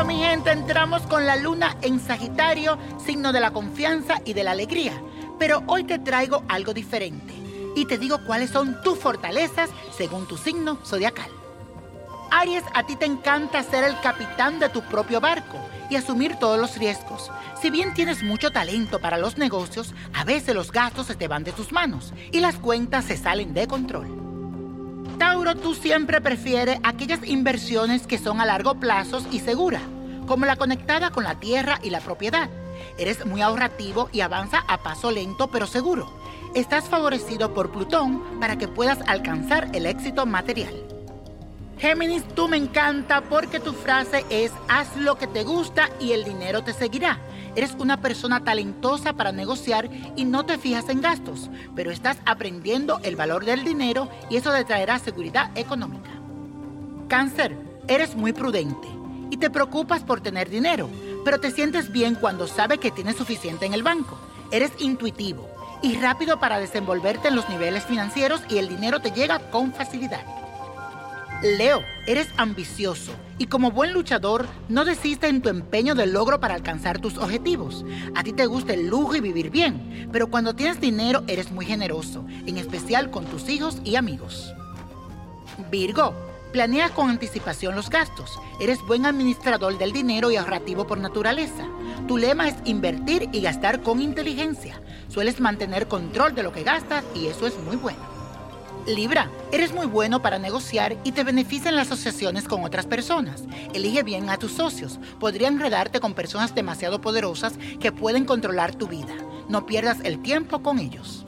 entramos con la luna en Sagitario, signo de la confianza y de la alegría. Pero hoy te traigo algo diferente y te digo cuáles son tus fortalezas según tu signo zodiacal. Aries, a ti te encanta ser el capitán de tu propio barco y asumir todos los riesgos. Si bien tienes mucho talento para los negocios, a veces los gastos se te van de tus manos y las cuentas se salen de control. Tauro, tú siempre prefieres aquellas inversiones que son a largo plazo y seguras, como la conectada con la tierra y la propiedad. Eres muy ahorrativo y avanza a paso lento pero seguro. Estás favorecido por Plutón para que puedas alcanzar el éxito material. Géminis, tú me encanta porque tu frase es haz lo que te gusta y el dinero te seguirá. Eres una persona talentosa para negociar y no te fijas en gastos, pero estás aprendiendo el valor del dinero y eso te traerá seguridad económica. Cáncer, eres muy prudente y te preocupas por tener dinero, pero te sientes bien cuando sabes que tienes suficiente en el banco. Eres intuitivo y rápido para desenvolverte en los niveles financieros y el dinero te llega con facilidad. Leo, eres ambicioso y como buen luchador no desistes en tu empeño de logro para alcanzar tus objetivos. A ti te gusta el lujo y vivir bien, pero cuando tienes dinero eres muy generoso, en especial con tus hijos y amigos. Virgo, planea con anticipación los gastos. Eres buen administrador del dinero y ahorrativo por naturaleza. Tu lema es invertir y gastar con inteligencia. Sueles mantener control de lo que gastas y eso es muy bueno. Libra, eres muy bueno para negociar y te benefician las asociaciones con otras personas. Elige bien a tus socios. Podría enredarte con personas demasiado poderosas que pueden controlar tu vida. No pierdas el tiempo con ellos.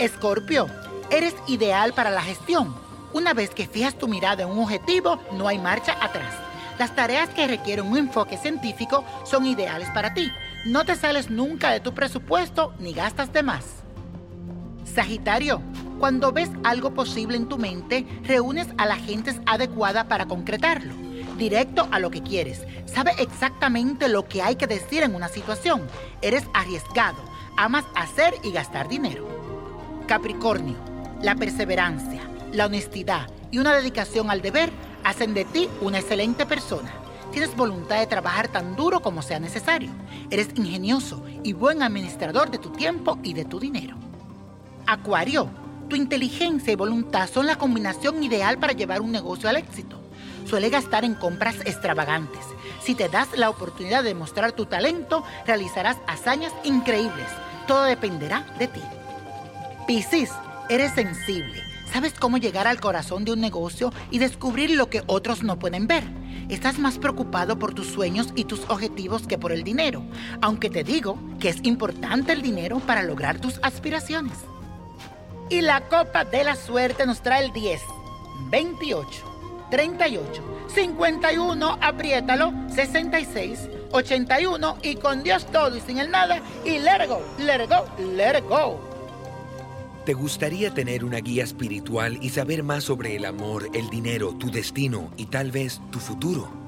Escorpio, eres ideal para la gestión. Una vez que fijas tu mirada en un objetivo, no hay marcha atrás. Las tareas que requieren un enfoque científico son ideales para ti. No te sales nunca de tu presupuesto ni gastas de más. Sagitario, cuando ves algo posible en tu mente, reúnes a la gente adecuada para concretarlo. Directo a lo que quieres. Sabe exactamente lo que hay que decir en una situación. Eres arriesgado. Amas hacer y gastar dinero. Capricornio, la perseverancia, la honestidad y una dedicación al deber hacen de ti una excelente persona. Tienes voluntad de trabajar tan duro como sea necesario. Eres ingenioso y buen administrador de tu tiempo y de tu dinero. Acuario, tu inteligencia y voluntad son la combinación ideal para llevar un negocio al éxito. Suele gastar en compras extravagantes. Si te das la oportunidad de mostrar tu talento, realizarás hazañas increíbles. Todo dependerá de ti. Piscis, eres sensible. Sabes cómo llegar al corazón de un negocio y descubrir lo que otros no pueden ver. Estás más preocupado por tus sueños y tus objetivos que por el dinero, aunque te digo que es importante el dinero para lograr tus aspiraciones. Y la copa de la suerte nos trae el 10, 28, 38, 51, apriétalo, 66, 81 y con Dios todo y sin el nada y let it go, let it go, let it go. ¿Te gustaría tener una guía espiritual y saber más sobre el amor, el dinero, tu destino y tal vez tu futuro?